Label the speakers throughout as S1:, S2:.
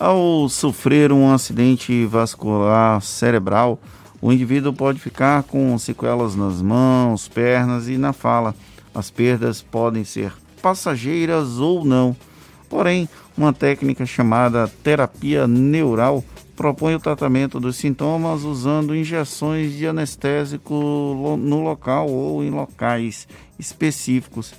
S1: Ao sofrer um acidente vascular cerebral, o indivíduo pode ficar com sequelas nas mãos, pernas e na fala. As perdas podem ser passageiras ou não. Porém, uma técnica chamada terapia neural propõe o tratamento dos sintomas usando injeções de anestésico no local ou em locais específicos.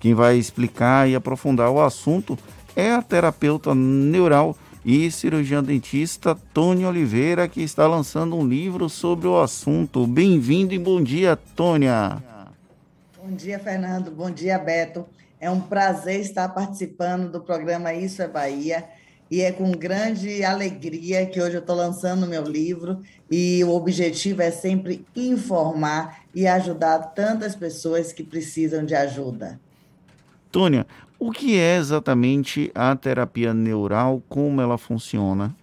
S1: Quem vai explicar e aprofundar o assunto é a terapeuta neural e cirurgiã dentista Tônia Oliveira, que está lançando um livro sobre o assunto. Bem-vindo e bom dia, Tônia.
S2: Bom dia, Fernando. Bom dia, Beto. É um prazer estar participando do programa Isso é Bahia. E é com grande alegria que hoje eu estou lançando meu livro. E o objetivo é sempre informar e ajudar tantas pessoas que precisam de ajuda.
S1: Tônia, o que é exatamente a terapia neural? Como ela funciona?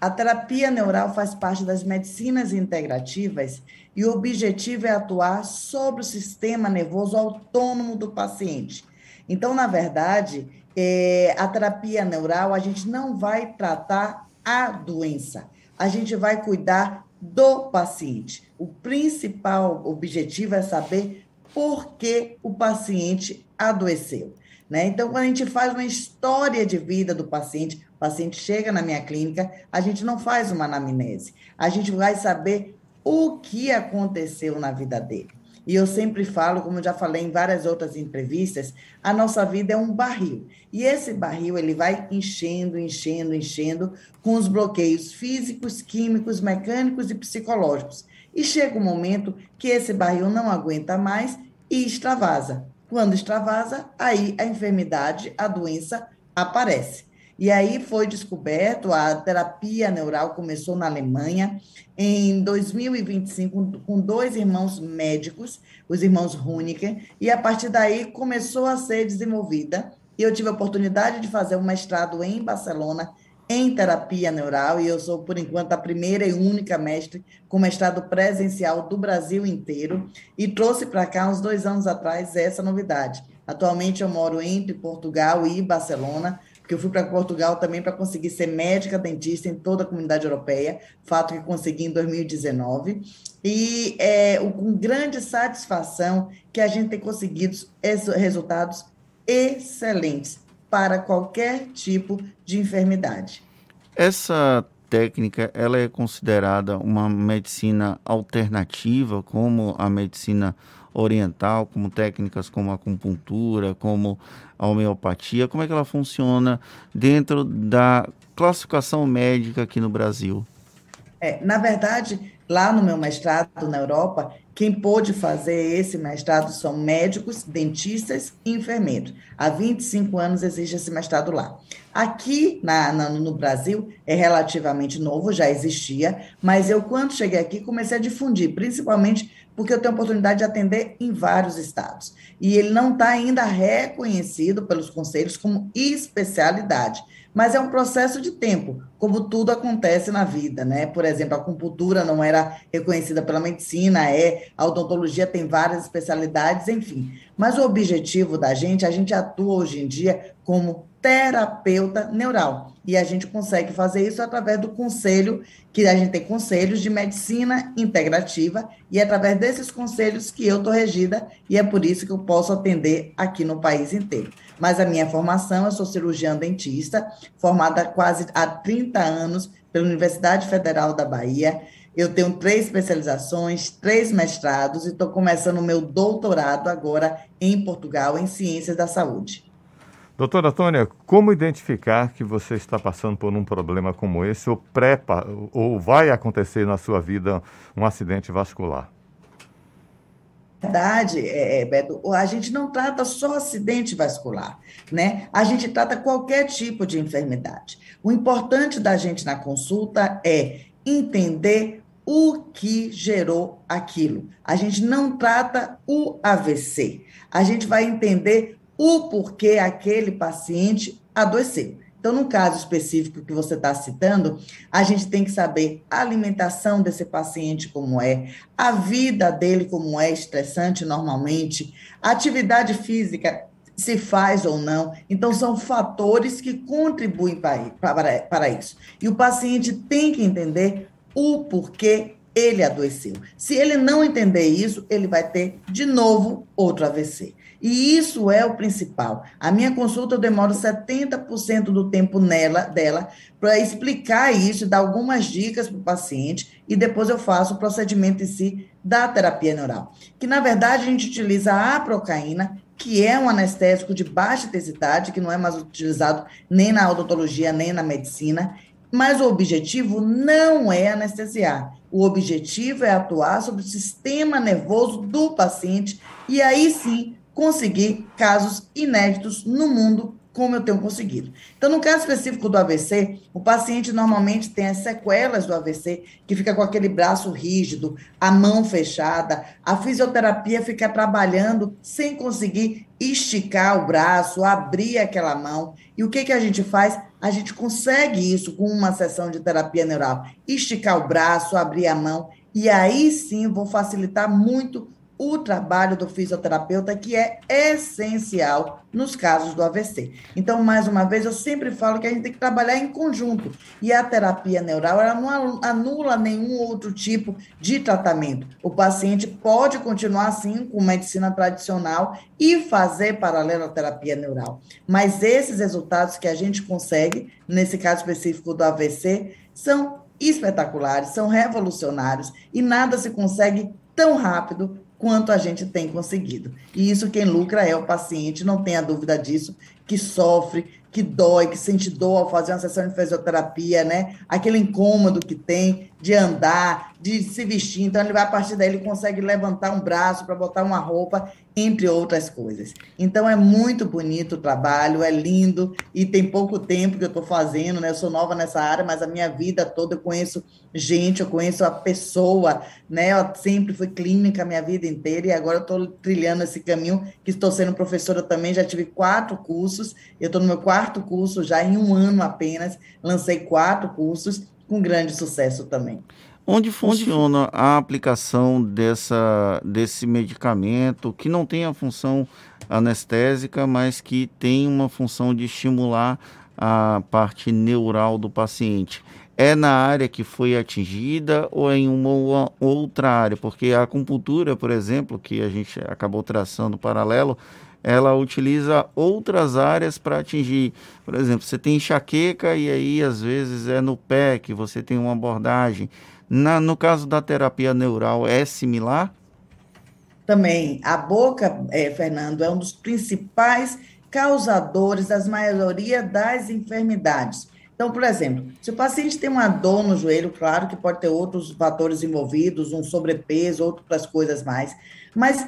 S2: A terapia neural faz parte das medicinas integrativas e o objetivo é atuar sobre o sistema nervoso autônomo do paciente. Então, na verdade, é, a terapia neural, a gente não vai tratar a doença, a gente vai cuidar do paciente. O principal objetivo é saber por que o paciente adoeceu. Né? Então, quando a gente faz uma história de vida do paciente, o paciente chega na minha clínica, a gente não faz uma anamnese, a gente vai saber o que aconteceu na vida dele. E eu sempre falo, como já falei em várias outras entrevistas, a nossa vida é um barril. E esse barril ele vai enchendo, enchendo, enchendo com os bloqueios físicos, químicos, mecânicos e psicológicos. E chega um momento que esse barril não aguenta mais e extravasa. Quando extravasa, aí a enfermidade, a doença aparece. E aí foi descoberto, a terapia neural começou na Alemanha em 2025 com dois irmãos médicos, os irmãos Runiken, e a partir daí começou a ser desenvolvida. E eu tive a oportunidade de fazer um mestrado em Barcelona em terapia neural, e eu sou, por enquanto, a primeira e única mestre com mestrado presencial do Brasil inteiro, e trouxe para cá, uns dois anos atrás, essa novidade. Atualmente eu moro entre Portugal e Barcelona, porque eu fui para Portugal também para conseguir ser médica dentista em toda a comunidade europeia, fato que consegui em 2019. E é com grande satisfação que a gente tem conseguido resultados excelentes para qualquer tipo de enfermidade.
S1: Essa técnica ela é considerada uma medicina alternativa, como a medicina oriental, como técnicas como a acupuntura, como a homeopatia. Como é que ela funciona dentro da classificação médica aqui no Brasil?
S2: É, na verdade, lá no meu mestrado na Europa, quem pôde fazer esse mestrado são médicos, dentistas e enfermeiros. Há 25 anos existe esse mestrado lá. Aqui na, na, no Brasil é relativamente novo, já existia, mas eu, quando cheguei aqui, comecei a difundir, principalmente porque eu tenho a oportunidade de atender em vários estados. E ele não está ainda reconhecido pelos conselhos como especialidade mas é um processo de tempo, como tudo acontece na vida, né? Por exemplo, a acupuntura não era reconhecida pela medicina, é, a odontologia tem várias especialidades, enfim. Mas o objetivo da gente, a gente atua hoje em dia como terapeuta neural. E a gente consegue fazer isso através do conselho, que a gente tem conselhos de medicina integrativa, e é através desses conselhos que eu estou regida, e é por isso que eu posso atender aqui no país inteiro. Mas a minha formação, eu sou cirurgiã dentista, formada quase há 30 anos pela Universidade Federal da Bahia. Eu tenho três especializações, três mestrados e estou começando o meu doutorado agora em Portugal, em Ciências da Saúde.
S3: Doutora Tônia, como identificar que você está passando por um problema como esse ou, ou vai acontecer na sua vida um acidente vascular?
S2: verdade, é, é, Beto, a gente não trata só acidente vascular, né? A gente trata qualquer tipo de enfermidade. O importante da gente na consulta é entender o que gerou aquilo. A gente não trata o AVC. A gente vai entender o porquê aquele paciente adoeceu. Então, no caso específico que você está citando, a gente tem que saber a alimentação desse paciente como é, a vida dele como é estressante normalmente, a atividade física se faz ou não. Então, são fatores que contribuem para, para, isso. E o paciente tem que entender o porquê ele adoeceu. Se ele não entender isso, ele vai ter de novo outro AVC. E isso é o principal. A minha consulta eu demoro 70% do tempo nela dela para explicar isso, dar algumas dicas para o paciente e depois eu faço o procedimento em si da terapia neural. Que na verdade a gente utiliza a aprocaína, que é um anestésico de baixa intensidade, que não é mais utilizado nem na odontologia, nem na medicina, mas o objetivo não é anestesiar. O objetivo é atuar sobre o sistema nervoso do paciente e aí sim conseguir casos inéditos no mundo como eu tenho conseguido. Então, no caso específico do AVC, o paciente normalmente tem as sequelas do AVC, que fica com aquele braço rígido, a mão fechada, a fisioterapia fica trabalhando sem conseguir esticar o braço, abrir aquela mão. E o que, que a gente faz? A gente consegue isso com uma sessão de terapia neural. Esticar o braço, abrir a mão, e aí sim vou facilitar muito o trabalho do fisioterapeuta, que é essencial nos casos do AVC. Então, mais uma vez, eu sempre falo que a gente tem que trabalhar em conjunto. E a terapia neural, ela não anula nenhum outro tipo de tratamento. O paciente pode continuar, assim, com medicina tradicional e fazer paralelo à terapia neural. Mas esses resultados que a gente consegue, nesse caso específico do AVC, são espetaculares, são revolucionários e nada se consegue tão rápido quanto a gente tem conseguido. E isso quem lucra é o paciente, não tenha dúvida disso, que sofre, que dói, que sente dor ao fazer uma sessão de fisioterapia, né? Aquele incômodo que tem de andar, de se vestir. Então, ele vai, a partir daí, ele consegue levantar um braço para botar uma roupa, entre outras coisas. Então, é muito bonito o trabalho, é lindo, e tem pouco tempo que eu estou fazendo, né? Eu sou nova nessa área, mas a minha vida toda eu conheço gente, eu conheço a pessoa, né? Eu sempre fui clínica a minha vida inteira, e agora eu estou trilhando esse caminho, que estou sendo professora também, já tive quatro cursos, eu estou no meu quarto curso já em um ano apenas, lancei quatro cursos, com grande sucesso também.
S1: Onde funciona a aplicação dessa, desse medicamento que não tem a função anestésica, mas que tem uma função de estimular a parte neural do paciente? É na área que foi atingida ou é em uma outra área? Porque a acupuntura, por exemplo, que a gente acabou traçando paralelo, ela utiliza outras áreas para atingir. Por exemplo, você tem enxaqueca e aí às vezes é no pé que você tem uma abordagem. Na, no caso da terapia neural, é similar?
S2: Também. A boca, é, Fernando, é um dos principais causadores das maioria das enfermidades. Então, por exemplo, se o paciente tem uma dor no joelho, claro que pode ter outros fatores envolvidos, um sobrepeso, outras coisas mais, mas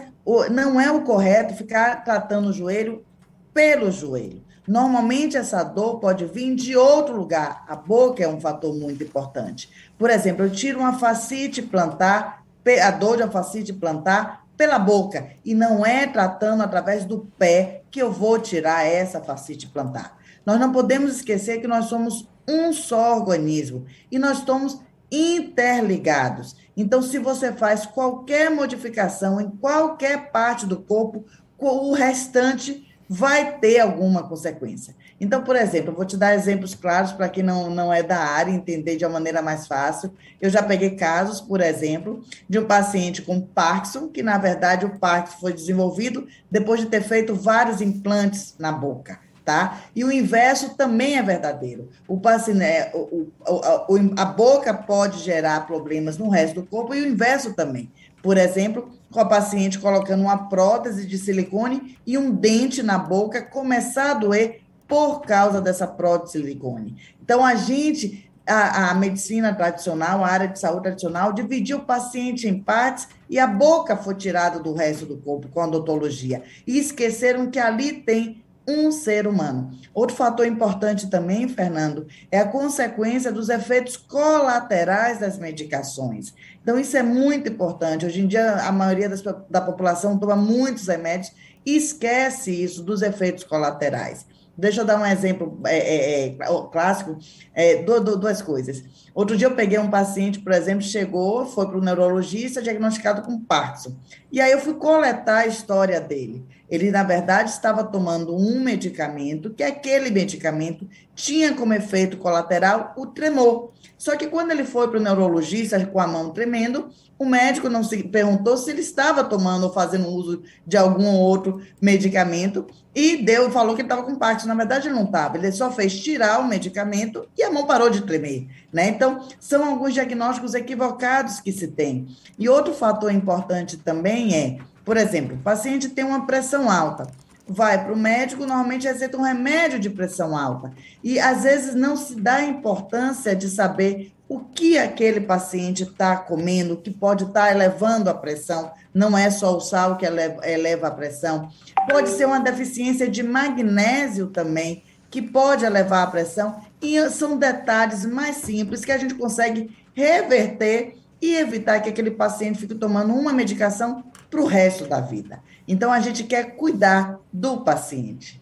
S2: não é o correto ficar tratando o joelho pelo joelho. Normalmente, essa dor pode vir de outro lugar. A boca é um fator muito importante. Por exemplo, eu tiro uma facite plantar, a dor de uma facite plantar pela boca, e não é tratando através do pé que eu vou tirar essa facite plantar. Nós não podemos esquecer que nós somos um só organismo e nós estamos interligados. Então, se você faz qualquer modificação em qualquer parte do corpo, o restante vai ter alguma consequência. Então, por exemplo, eu vou te dar exemplos claros para quem não, não é da área entender de uma maneira mais fácil. Eu já peguei casos, por exemplo, de um paciente com Parkinson, que na verdade o Parkinson foi desenvolvido depois de ter feito vários implantes na boca. Tá? E o inverso também é verdadeiro. O paciente, né, o, o, a boca pode gerar problemas no resto do corpo e o inverso também. Por exemplo, com a paciente colocando uma prótese de silicone e um dente na boca começar a doer por causa dessa prótese de silicone. Então, a gente, a, a, medicina tradicional, a área de saúde tradicional, dividiu o paciente em partes e a boca foi tirada do resto do corpo com a odontologia. E esqueceram que ali tem um ser humano. Outro fator importante também, Fernando, é a consequência dos efeitos colaterais das medicações. Então, isso é muito importante. Hoje em dia, a maioria das, da população toma muitos remédios e esquece isso dos efeitos colaterais. Deixa eu dar um exemplo é, é, é, clássico, é, duas coisas. Outro dia eu peguei um paciente, por exemplo, chegou, foi para o neurologista, diagnosticado com Parkinson. E aí eu fui coletar a história dele. Ele, na verdade, estava tomando um medicamento, que aquele medicamento tinha como efeito colateral o tremor. Só que quando ele foi para o neurologista com a mão tremendo, o médico não se perguntou se ele estava tomando ou fazendo uso de algum outro medicamento e deu, falou que ele estava com parte. Na verdade, ele não estava. Ele só fez tirar o medicamento e a mão parou de tremer. Né? Então, são alguns diagnósticos equivocados que se tem. E outro fator importante também é, por exemplo, o paciente tem uma pressão alta vai para o médico, normalmente receita um remédio de pressão alta. E às vezes não se dá importância de saber o que aquele paciente está comendo, que pode estar tá elevando a pressão. Não é só o sal que eleva, eleva a pressão. Pode ser uma deficiência de magnésio também, que pode elevar a pressão. E são detalhes mais simples que a gente consegue reverter e evitar que aquele paciente fique tomando uma medicação para o resto da vida. Então, a gente quer cuidar do paciente.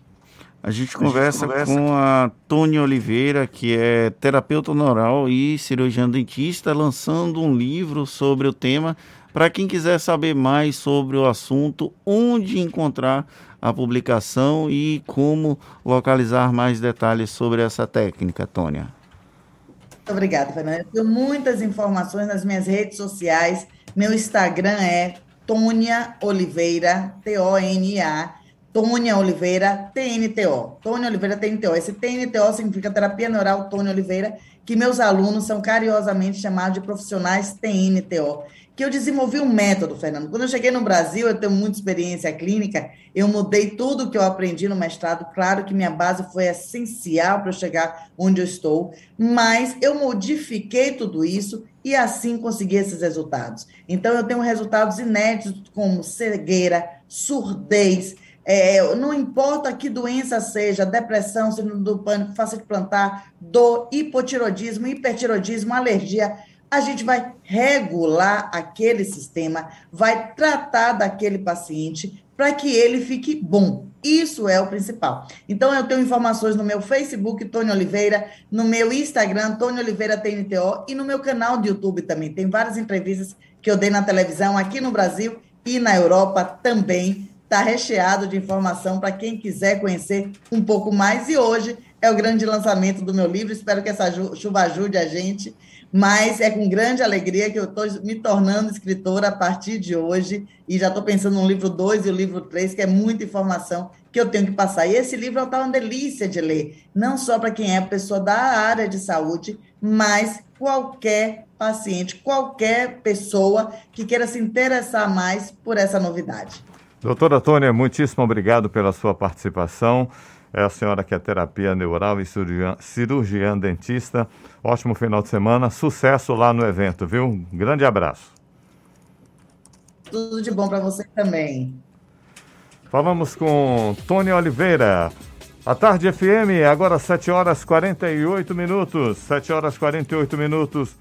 S1: A gente, conversa, a gente conversa com a Tônia Oliveira, que é terapeuta neural e cirurgiã dentista, lançando um livro sobre o tema. Para quem quiser saber mais sobre o assunto, onde encontrar a publicação e como localizar mais detalhes sobre essa técnica, Tônia.
S2: Muito obrigada, Fernanda. Eu tenho muitas informações nas minhas redes sociais. Meu Instagram é Tônia Oliveira, T-O-N-A, Tônia Oliveira, TNTO. Tônia Oliveira, TNTO. Esse TNTO significa Terapia Neural Tônia Oliveira, que meus alunos são carinhosamente chamados de profissionais TNTO. Que eu desenvolvi um método, Fernando. Quando eu cheguei no Brasil, eu tenho muita experiência clínica, eu mudei tudo que eu aprendi no mestrado. Claro que minha base foi essencial para eu chegar onde eu estou, mas eu modifiquei tudo isso e assim consegui esses resultados. Então, eu tenho resultados inéditos como cegueira, surdez, é, não importa que doença seja, depressão, síndrome do pânico, fácil de plantar, dor, hipotiroidismo, hipertiroidismo, alergia, a gente vai regular aquele sistema, vai tratar daquele paciente para que ele fique bom. Isso é o principal. Então, eu tenho informações no meu Facebook, Tônia Oliveira, no meu Instagram, Tônia Oliveira TNTO, e no meu canal de YouTube também. Tem várias entrevistas que eu dei na televisão aqui no Brasil e na Europa também. Está recheado de informação para quem quiser conhecer um pouco mais. E hoje é o grande lançamento do meu livro. Espero que essa chuva ajude a gente mas é com grande alegria que eu estou me tornando escritora a partir de hoje e já estou pensando no livro 2 e o livro 3, que é muita informação que eu tenho que passar. E esse livro está uma delícia de ler, não só para quem é pessoa da área de saúde, mas qualquer paciente, qualquer pessoa que queira se interessar mais por essa novidade.
S3: Doutora Tônia, muitíssimo obrigado pela sua participação. É a senhora que é terapia neural e cirurgiã, cirurgiã dentista. Ótimo final de semana. Sucesso lá no evento, viu? Um grande abraço.
S2: Tudo de bom para você também.
S3: Falamos com Tony Oliveira. A tarde FM, agora 7 horas 48 minutos. 7 horas 48 minutos.